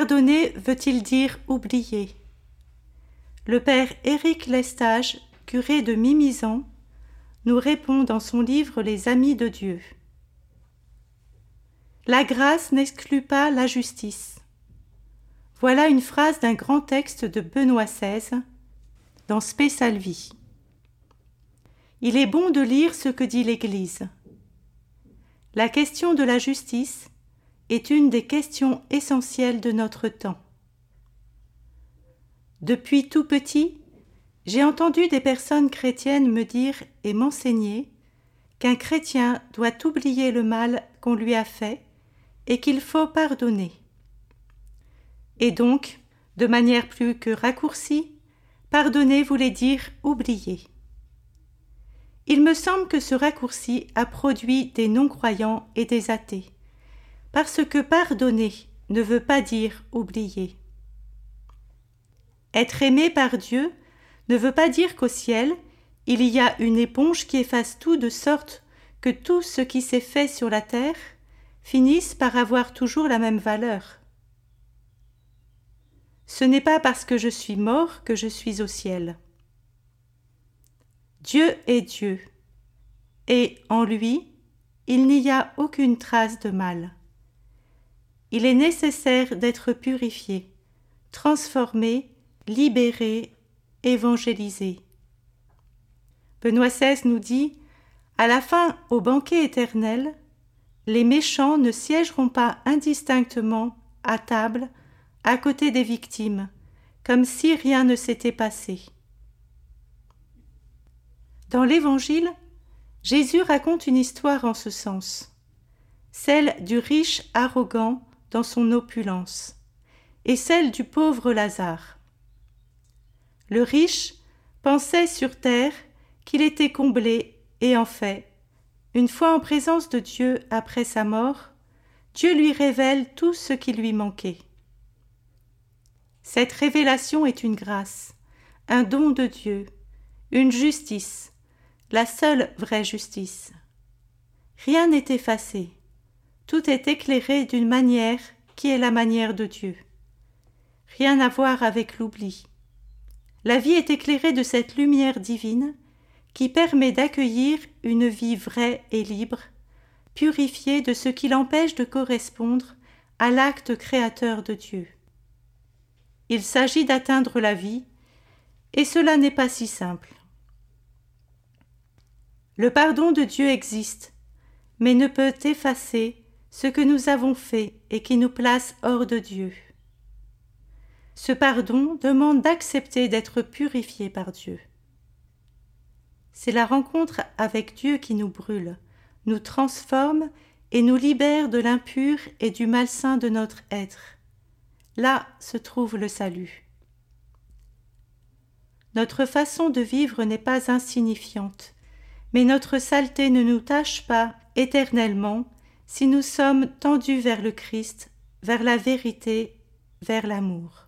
Pardonner veut-il dire oublier Le père Éric Lestage, curé de Mimizan, nous répond dans son livre Les Amis de Dieu. La grâce n'exclut pas la justice. Voilà une phrase d'un grand texte de Benoît XVI dans Spé Salvi. Il est bon de lire ce que dit l'Église. La question de la justice est une des questions essentielles de notre temps. Depuis tout petit, j'ai entendu des personnes chrétiennes me dire et m'enseigner qu'un chrétien doit oublier le mal qu'on lui a fait et qu'il faut pardonner. Et donc, de manière plus que raccourcie, pardonner voulait dire oublier. Il me semble que ce raccourci a produit des non-croyants et des athées, parce que pardonner ne veut pas dire oublier. Être aimé par Dieu ne veut pas dire qu'au ciel, il y a une éponge qui efface tout de sorte que tout ce qui s'est fait sur la terre finisse par avoir toujours la même valeur. Ce n'est pas parce que je suis mort que je suis au ciel. Dieu est Dieu, et en lui, il n'y a aucune trace de mal. Il est nécessaire d'être purifié, transformé, libéré, évangélisé. Benoît XVI nous dit À la fin, au banquet éternel, les méchants ne siégeront pas indistinctement à table à côté des victimes, comme si rien ne s'était passé. Dans l'Évangile, Jésus raconte une histoire en ce sens, celle du riche arrogant dans son opulence, et celle du pauvre Lazare. Le riche pensait sur terre qu'il était comblé, et en fait, une fois en présence de Dieu après sa mort, Dieu lui révèle tout ce qui lui manquait. Cette révélation est une grâce, un don de Dieu, une justice, la seule vraie justice. Rien n'est effacé, tout est éclairé d'une manière qui est la manière de Dieu. Rien à voir avec l'oubli. La vie est éclairée de cette lumière divine qui permet d'accueillir une vie vraie et libre, purifiée de ce qui l'empêche de correspondre à l'acte créateur de Dieu. Il s'agit d'atteindre la vie, et cela n'est pas si simple. Le pardon de Dieu existe, mais ne peut effacer ce que nous avons fait et qui nous place hors de Dieu. Ce pardon demande d'accepter d'être purifié par Dieu. C'est la rencontre avec Dieu qui nous brûle, nous transforme et nous libère de l'impur et du malsain de notre être. Là se trouve le salut. Notre façon de vivre n'est pas insignifiante, mais notre saleté ne nous tâche pas éternellement si nous sommes tendus vers le Christ, vers la vérité, vers l'amour.